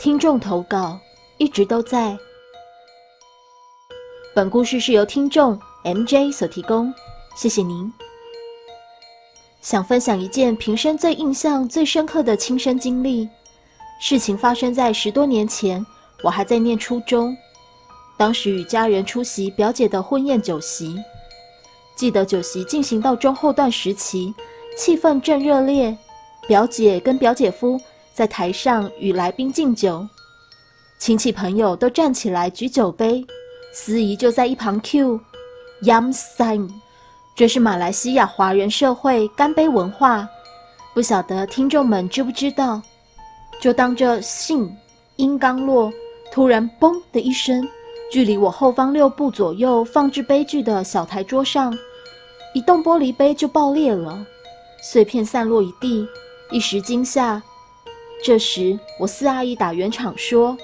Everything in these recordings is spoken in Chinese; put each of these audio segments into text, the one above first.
听众投稿一直都在。本故事是由听众 MJ 所提供，谢谢您。想分享一件平生最印象最深刻的亲身经历。事情发生在十多年前，我还在念初中，当时与家人出席表姐的婚宴酒席。记得酒席进行到中后段时期，气氛正热烈，表姐跟表姐夫。在台上与来宾敬酒，亲戚朋友都站起来举酒杯，司仪就在一旁 Q Yam Sang，这是马来西亚华人社会干杯文化，不晓得听众们知不知道？就当这信音刚落，突然嘣的一声，距离我后方六步左右放置杯具的小台桌上，一动玻璃杯就爆裂了，碎片散落一地，一时惊吓。这时，我四阿姨打圆场说：“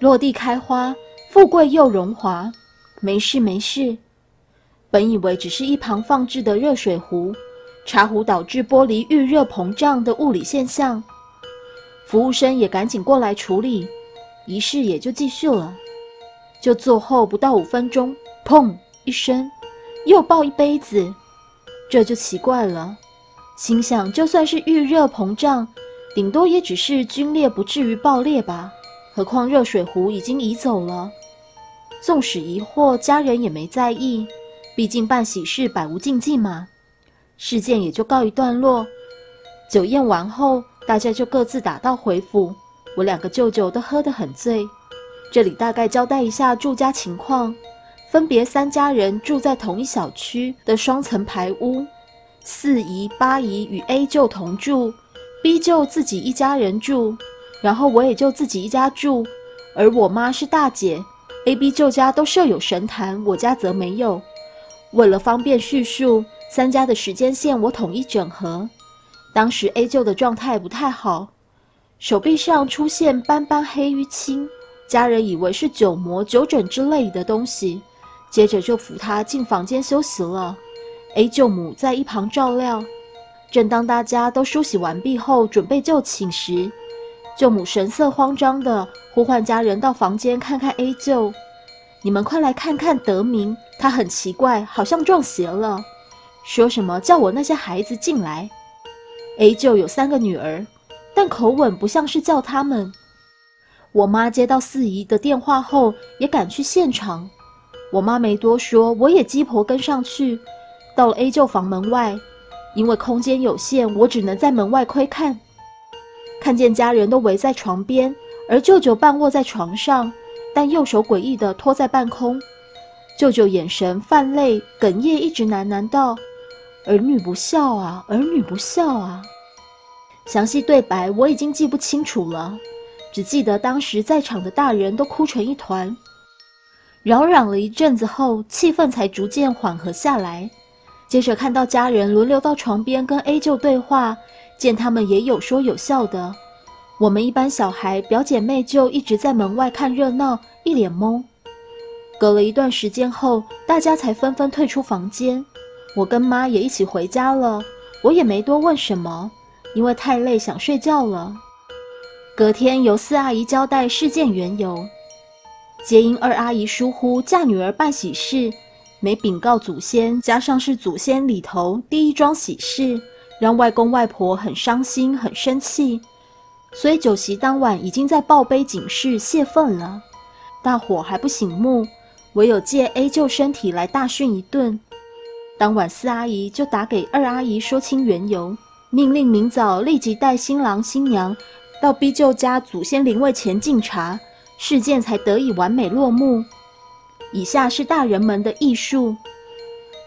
落地开花，富贵又荣华，没事没事。”本以为只是一旁放置的热水壶、茶壶导致玻璃遇热膨胀的物理现象，服务生也赶紧过来处理，仪式也就继续了。就坐后不到五分钟，砰一声，又爆一杯子，这就奇怪了。心想，就算是遇热膨胀。顶多也只是皲裂，不至于爆裂吧？何况热水壶已经移走了。纵使疑惑，家人也没在意，毕竟办喜事百无禁忌嘛。事件也就告一段落。酒宴完后，大家就各自打道回府。我两个舅舅都喝得很醉。这里大概交代一下住家情况：分别三家人住在同一小区的双层排屋，四姨、八姨与 A 舅同住。B 就自己一家人住，然后我也就自己一家住，而我妈是大姐。A、B 舅家都设有神坛，我家则没有。为了方便叙述，三家的时间线我统一整合。当时 A 舅的状态不太好，手臂上出现斑斑黑淤青，家人以为是酒魔、酒疹之类的东西，接着就扶他进房间休息了。A 舅母在一旁照料。正当大家都梳洗完毕后，准备就寝时，舅母神色慌张地呼唤家人到房间看看 A 舅。你们快来看看德明，他很奇怪，好像撞邪了。说什么叫我那些孩子进来？A 舅有三个女儿，但口吻不像是叫他们。我妈接到四姨的电话后，也赶去现场。我妈没多说，我也鸡婆跟上去，到了 A 舅房门外。因为空间有限，我只能在门外窥看。看见家人都围在床边，而舅舅半卧在床上，但右手诡异地托在半空。舅舅眼神泛泪，哽咽，一直喃喃道：“儿女不孝啊，儿女不孝啊。”详细对白我已经记不清楚了，只记得当时在场的大人都哭成一团。扰攘了一阵子后，气氛才逐渐缓和下来。接着看到家人轮流到床边跟 A 舅对话，见他们也有说有笑的。我们一班小孩表姐妹就一直在门外看热闹，一脸懵。隔了一段时间后，大家才纷纷退出房间。我跟妈也一起回家了，我也没多问什么，因为太累想睡觉了。隔天由四阿姨交代事件缘由，皆因二阿姨疏忽嫁女儿办喜事。没禀告祖先，加上是祖先里头第一桩喜事，让外公外婆很伤心、很生气，所以酒席当晚已经在报碑警示泄愤了。大伙还不醒目，唯有借 A 舅身体来大训一顿。当晚四阿姨就打给二阿姨说清缘由，命令明早立即带新郎新娘到 B 舅家祖先灵位前敬茶，事件才得以完美落幕。以下是大人们的艺术。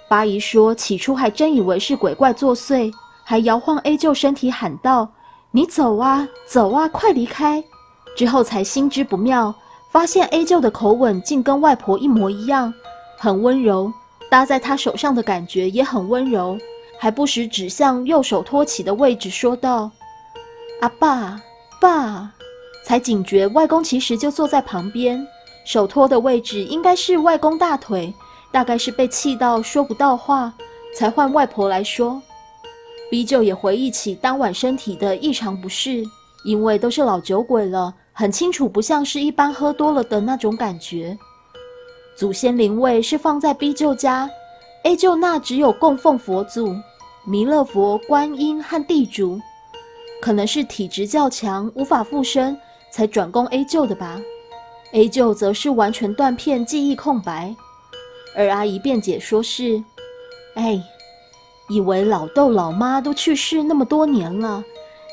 八姨说，起初还真以为是鬼怪作祟，还摇晃 A 舅身体喊道：“你走啊，走啊，快离开！”之后才心知不妙，发现 A 舅的口吻竟跟外婆一模一样，很温柔，搭在他手上的感觉也很温柔，还不时指向右手托起的位置说道：“阿爸，爸！”才警觉外公其实就坐在旁边。手托的位置应该是外公大腿，大概是被气到说不到话，才换外婆来说。B 舅也回忆起当晚身体的异常不适，因为都是老酒鬼了，很清楚不像是一般喝多了的那种感觉。祖先灵位是放在 B 舅家，A 舅那只有供奉佛祖、弥勒佛、观音和地主，可能是体质较强，无法附身，才转供 A 舅的吧。A 舅则是完全断片，记忆空白。而阿姨辩解说是：“哎，以为老豆老妈都去世那么多年了，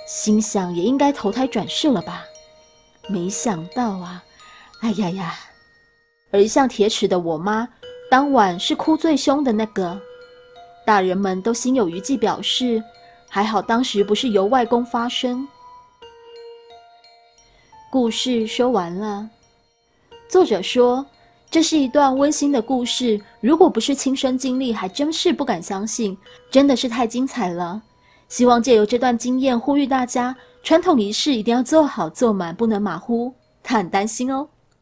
心想也应该投胎转世了吧？没想到啊，哎呀呀！而一向铁齿的我妈，当晚是哭最凶的那个。大人们都心有余悸，表示还好当时不是由外公发生。”故事说完了。作者说。这是一段温馨的故事，如果不是亲身经历，还真是不敢相信，真的是太精彩了。希望借由这段经验，呼吁大家，传统仪式一定要做好做满，不能马虎。他很担心哦。